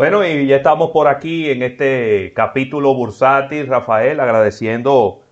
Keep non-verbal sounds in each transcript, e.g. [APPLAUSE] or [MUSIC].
Bueno, y ya estamos por aquí en este capítulo bursátil, Rafael, agradeciendo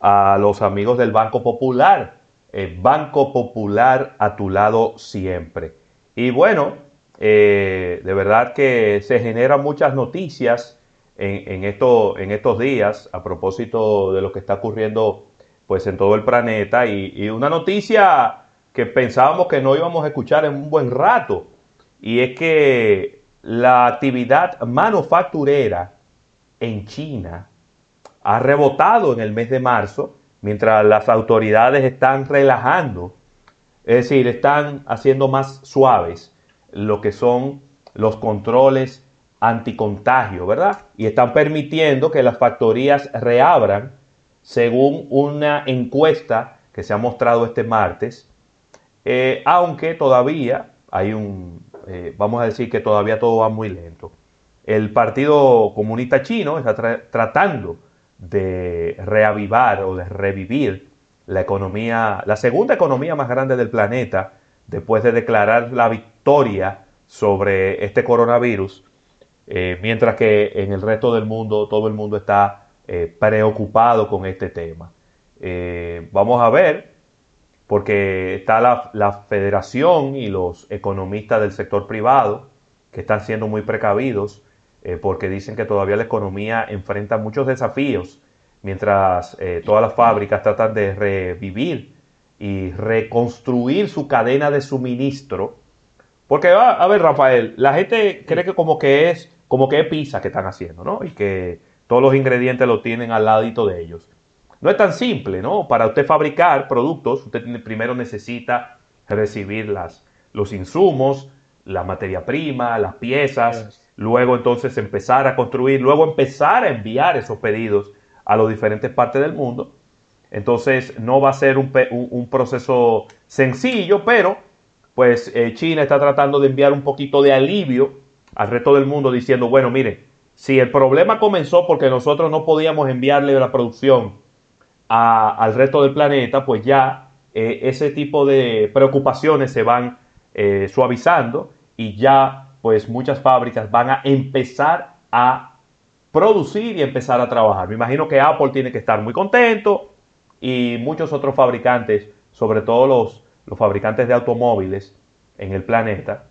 a los amigos del Banco Popular. El Banco Popular a tu lado siempre. Y bueno, eh, de verdad que se generan muchas noticias en, esto, en estos días a propósito de lo que está ocurriendo pues en todo el planeta y, una noticia que pensábamos que no íbamos a escuchar en un buen rato y es que la actividad manufacturera en China ha rebotado en el mes de marzo mientras las autoridades están relajando, es decir, están haciendo más suaves lo que son los controles anticontagio, ¿verdad? Y están permitiendo que las factorías reabran según una encuesta que se ha mostrado este martes, eh, aunque todavía hay un, eh, vamos a decir que todavía todo va muy lento. El Partido Comunista Chino está tratando de reavivar o de revivir la economía, la segunda economía más grande del planeta, después de declarar la victoria sobre este coronavirus, eh, mientras que en el resto del mundo todo el mundo está eh, preocupado con este tema. Vamos a ver, porque está la, federación y los economistas del sector privado que están siendo muy precavidos porque dicen que todavía la economía enfrenta muchos desafíos, mientras todas las fábricas tratan de revivir y reconstruir su cadena de suministro. Porque, a ver, Rafael, la gente cree que como que es como que es pizza que están haciendo, ¿no? Y que todos los ingredientes los tienen al ladito de ellos. No es tan simple, ¿no? Para usted fabricar productos, usted primero necesita recibir las, los insumos, la materia prima, las piezas, luego entonces empezar a construir, luego empezar a enviar esos pedidos a las diferentes partes del mundo. Entonces no va a ser un, un, proceso sencillo, pero pues eh, China está tratando de enviar un poquito de alivio al resto del mundo diciendo, bueno, mire, si el problema comenzó porque nosotros no podíamos enviarle la producción al resto del planeta, pues ya eh, ese tipo de preocupaciones se van eh, suavizando y ya pues muchas fábricas van a empezar a producir y empezar a trabajar. Me imagino que Apple tiene que estar muy contento y muchos otros fabricantes, sobre todo los, fabricantes de automóviles en el planeta,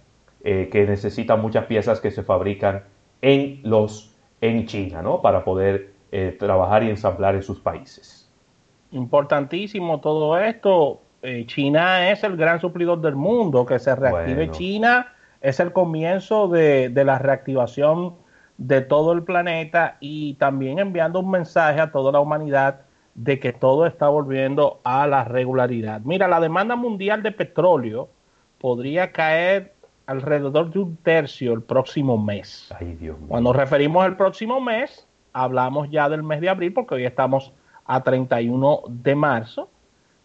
eh, que necesitan muchas piezas que se fabrican en, los, en China, ¿no? Para poder eh, trabajar y ensamblar en sus países. Importantísimo todo esto. Eh, China es el gran suplidor del mundo. Que se reactive China es el comienzo de, de la reactivación de todo el planeta y también enviando un mensaje a toda la humanidad de que todo está volviendo a la regularidad. Mira, la demanda mundial de petróleo podría caer alrededor de un tercio el próximo mes. Cuando referimos al próximo mes, hablamos ya del mes de abril porque hoy estamos a 31 de marzo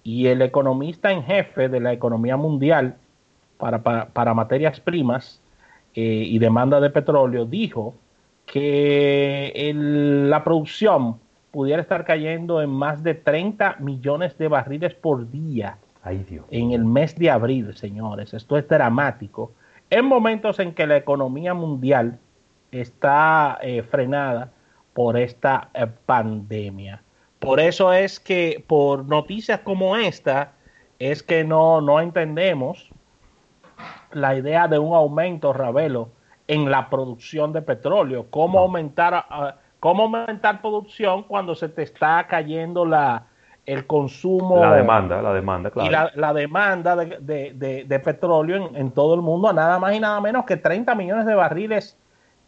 y el economista en jefe de la economía mundial para, para, materias primas eh, y demanda de petróleo dijo que la producción pudiera estar cayendo en más de 30 millones de barriles por día en el mes de abril, señores. Esto es dramático en momentos en que la economía mundial está eh, frenada por esta eh, pandemia. Por eso es que por noticias como esta es que no, no entendemos la idea de un aumento, Ravelo, en la producción de petróleo. ¿Cómo aumentar, ah, cómo aumentar producción cuando se te está cayendo la, el consumo. La demanda, la demanda, claro. Y la, demanda de, petróleo en, todo el mundo a nada más y nada menos que 30 millones de barriles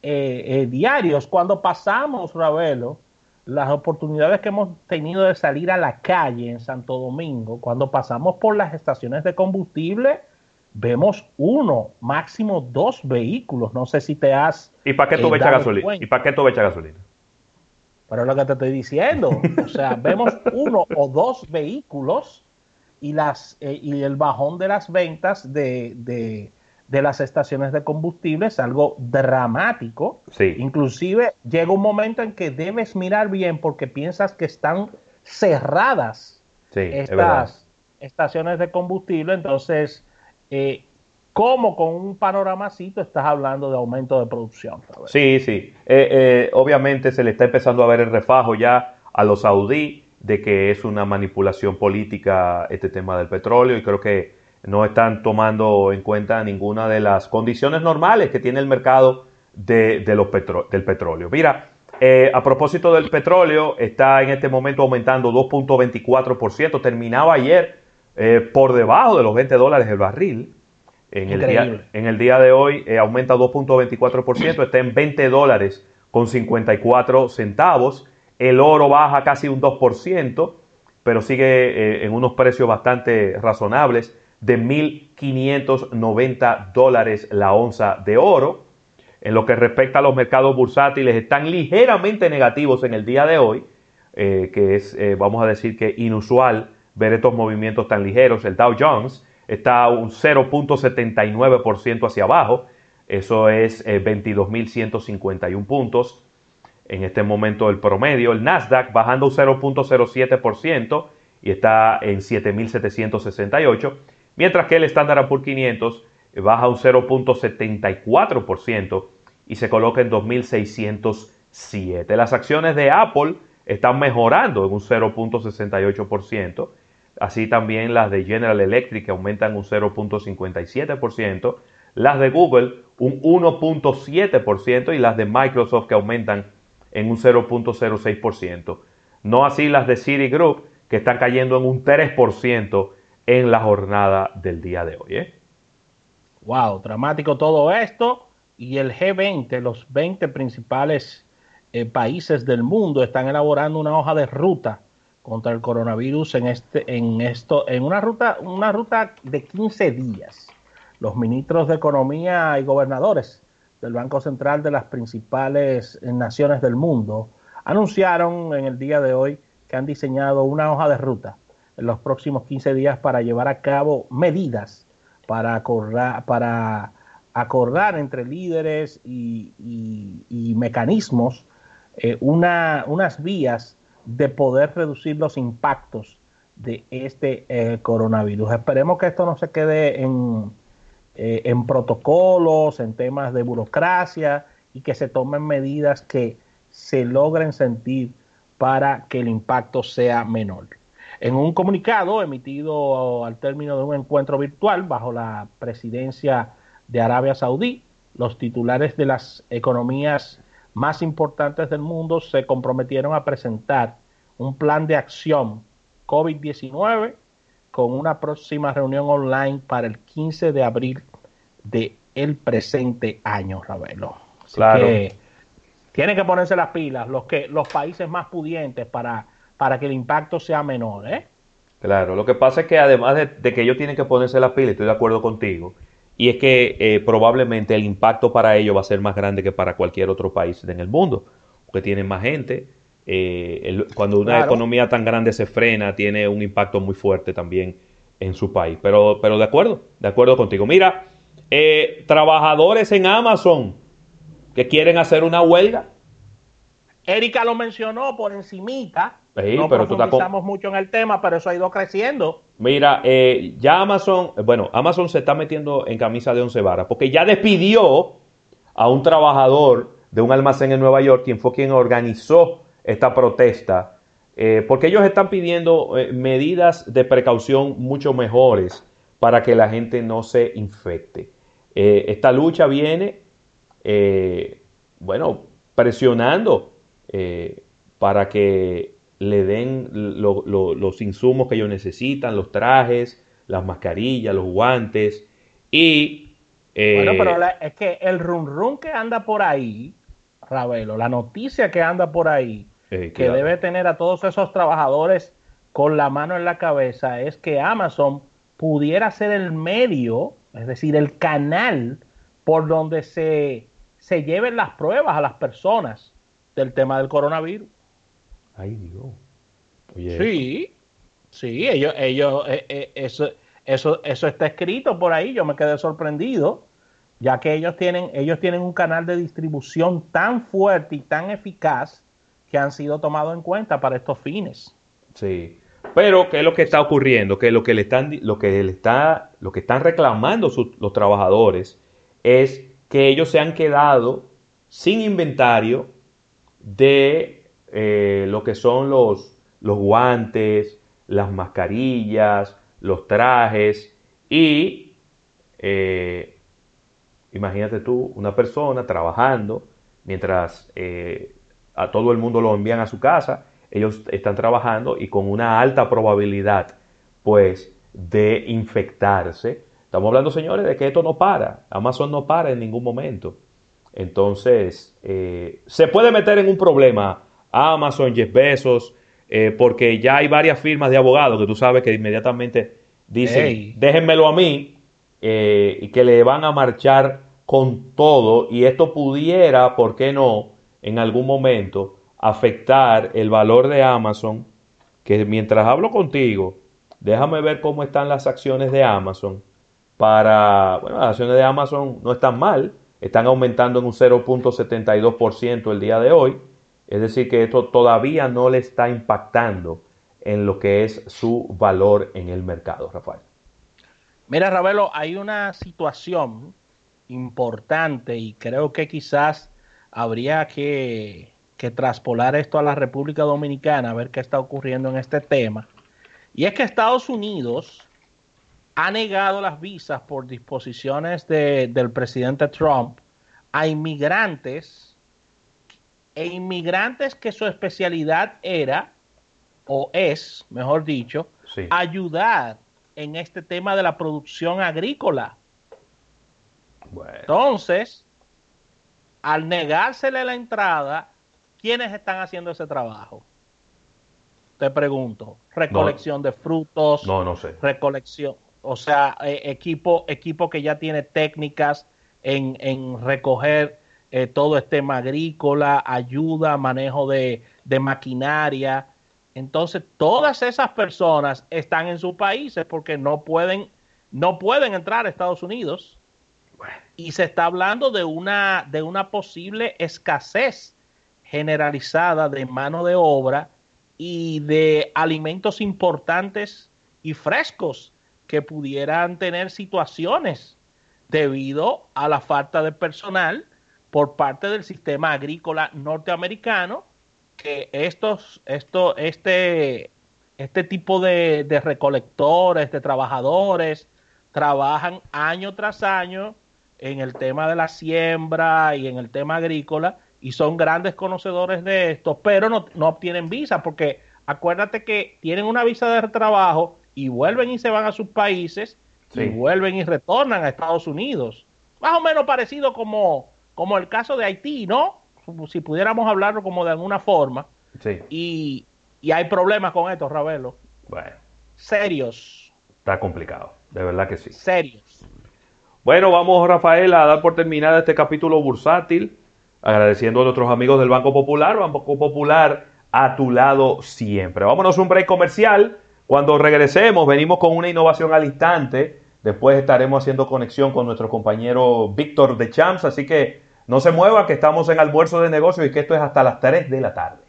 eh, eh, diarios. Cuando pasamos, Ravelo, las oportunidades que hemos tenido de salir a la calle en Santo Domingo, cuando pasamos por las estaciones de combustible, vemos uno, máximo dos vehículos. No sé si te has. ¿Y para qué tú eh, gasolina? ¿Y para qué tú echas gasolina? Pero es lo que te estoy diciendo. O sea, [LAUGHS] vemos uno o dos vehículos y, las, eh, y el bajón de las ventas de, de, las estaciones de combustible es algo dramático. Sí. Inclusive llega un momento en que debes mirar bien porque piensas que están cerradas estas estaciones de combustible. Entonces, eh, como con un panoramacito estás hablando de aumento de producción. Sí, sí. Eh, eh, obviamente se le está empezando a ver el refajo ya a los saudíes de que es una manipulación política este tema del petróleo y creo que no están tomando en cuenta ninguna de las condiciones normales que tiene el mercado de, los del petróleo. Mira, eh, a propósito del petróleo, está en este momento aumentando 2.24%, terminaba ayer por debajo de los 20 dólares el barril. En el, día, en el, día, de hoy eh, aumenta 2.24%, está en 20 dólares con 54 centavos. El oro baja casi un 2%, pero sigue eh, en unos precios bastante razonables de 1.590 dólares la onza de oro. En lo que respecta a los mercados bursátiles, están ligeramente negativos en el día de hoy, eh, que es, vamos a decir que inusual ver estos movimientos tan ligeros. El Dow Jones está un 0.79% hacia abajo, eso es 22.151 eh, puntos. En este momento el promedio, el Nasdaq bajando un 0.07% y está en 7.768, mientras que el Standard Poor's 500 eh, baja un 0.74% y se coloca en 2.607. Las acciones de Apple están mejorando en un 0.68%, así también las de General Electric aumentan un 0.57%, las de Google un 1.7% y las de Microsoft que aumentan en un 0.06%. No así las de Citigroup que están cayendo en un 3% en la jornada del día de hoy. ¿eh? Wow, dramático todo esto. Y el G20, los 20 principales eh, países del mundo, están elaborando una hoja de ruta contra el coronavirus en este en esto en una ruta una ruta de 15 días. Los ministros de economía y gobernadores del Banco Central de las principales naciones del mundo anunciaron en el día de hoy que han diseñado una hoja de ruta en los próximos 15 días para llevar a cabo medidas para acordar, para acordar entre líderes y, mecanismos eh, una, unas vías de poder reducir los impactos de este eh, coronavirus. Esperemos que esto no se quede en, eh, en protocolos, en temas de burocracia y que se tomen medidas que se logren sentir para que el impacto sea menor. En un comunicado emitido al término de un encuentro virtual bajo la presidencia de Arabia Saudí, los titulares de las economías más importantes del mundo se comprometieron a presentar un plan de acción COVID-19 con una próxima reunión online para el 15 de abril de el presente año, Ravelo. claro. que tienen que ponerse las pilas los que los países más pudientes para, para que el impacto sea menor, ¿eh? Claro, lo que pasa es que además de, que ellos tienen que ponerse las pilas, estoy de acuerdo contigo, y es que eh, probablemente el impacto para ellos va a ser más grande que para cualquier otro país en el mundo, porque tienen más gente. Eh, cuando una economía tan grande se frena, tiene un impacto muy fuerte también en su país. Pero, pero de acuerdo, de acuerdo contigo. Mira, eh, trabajadores en Amazon que quieren hacer una huelga. Erika lo mencionó por encimita. No pero profundizamos mucho en el tema, pero eso ha ido creciendo. Mira, eh, ya Amazon, bueno, Amazon se está metiendo en camisa de once varas, porque ya despidió a un trabajador de un almacén en Nueva York, quien fue quien organizó esta protesta, eh, porque ellos están pidiendo eh, medidas de precaución mucho mejores para que la gente no se infecte. esta lucha viene, bueno, presionando para que le den los insumos que ellos necesitan, los trajes, las mascarillas, los guantes y... Eh, bueno, pero es que el rum rum que anda por ahí, Ravelo, la noticia que anda por ahí, eh, que debe tener a todos esos trabajadores con la mano en la cabeza, es que Amazon pudiera ser el medio, es decir, el canal por donde se, se lleven las pruebas a las personas del tema del coronavirus. Ay, Dios. sí, sí, ellos, ellos, eh, eh, eso, eso, eso está escrito por ahí. Yo me quedé sorprendido, ya que ellos tienen, ellos tienen un canal de distribución tan fuerte y tan eficaz que han sido tomados en cuenta para estos fines. Sí. Pero, ¿qué es lo que está ocurriendo? Que lo que le están, lo que le está, lo que están reclamando los trabajadores es que ellos se han quedado sin inventario de eh, lo que son los, los guantes, las mascarillas, los trajes y eh, imagínate tú, una persona trabajando mientras eh, a todo el mundo lo envían a su casa ellos están trabajando y con una alta probabilidad, pues, de infectarse. Estamos hablando, señores, de que esto no para. Amazon no para en ningún momento. Entonces, se puede meter en un problema Amazon, Jeff Bezos, eh, porque ya hay varias firmas de abogados que tú sabes que inmediatamente dicen, déjenmelo a mí, eh, y que le van a marchar con todo, y esto pudiera, ¿por qué no?, en algún momento afectar el valor de Amazon, que mientras hablo contigo, déjame ver cómo están las acciones de Amazon. Para, bueno, las acciones de Amazon no están mal, están aumentando en un 0.72% el día de hoy. Es decir, que esto todavía no le está impactando en lo que es su valor en el mercado, Rafael. Mira, Ravelo, hay una situación importante y creo que quizás habría que que traspolar esto a la República Dominicana, a ver qué está ocurriendo en este tema. Y es que Estados Unidos ha negado las visas por disposiciones del presidente Trump a inmigrantes e inmigrantes que su especialidad era o es, mejor dicho, ayudar en este tema de la producción agrícola. Entonces, al negársele la entrada, ¿Quiénes están haciendo ese trabajo? Te pregunto. Recolección de frutos. No, no sé. Recolección. O sea, eh, equipo, equipo que ya tiene técnicas en, recoger eh, todo este tema agrícola, ayuda, manejo de, maquinaria. Entonces, todas esas personas están en sus países porque no pueden, no pueden entrar a Estados Unidos. Y se está hablando de una, de una posible escasez generalizada de mano de obra y de alimentos importantes y frescos que pudieran tener situaciones debido a la falta de personal por parte del sistema agrícola norteamericano que estos, esto, este, este tipo de, de recolectores, de trabajadores, trabajan año tras año en el tema de la siembra y en el tema agrícola y son grandes conocedores de esto, pero no, obtienen visa porque acuérdate que tienen una visa de trabajo y vuelven y se van a sus países y vuelven y retornan a Estados Unidos. Más o menos parecido como, como el caso de Haití, ¿no? Si pudiéramos hablarlo como de alguna forma. Sí. Y, y hay problemas con esto, Ravelo. Bueno. Serios. Está complicado, de verdad que sí. Serios. Bueno, vamos, Rafael, a dar por terminada este capítulo bursátil agradeciendo a nuestros amigos del Banco Popular, Banco Popular a tu lado siempre. Vámonos a un break comercial. Cuando regresemos, venimos con una innovación al instante. Después estaremos haciendo conexión con nuestro compañero Víctor de Champs. Así que no se mueva, que estamos en almuerzo de negocios y que esto es hasta las 3 de la tarde.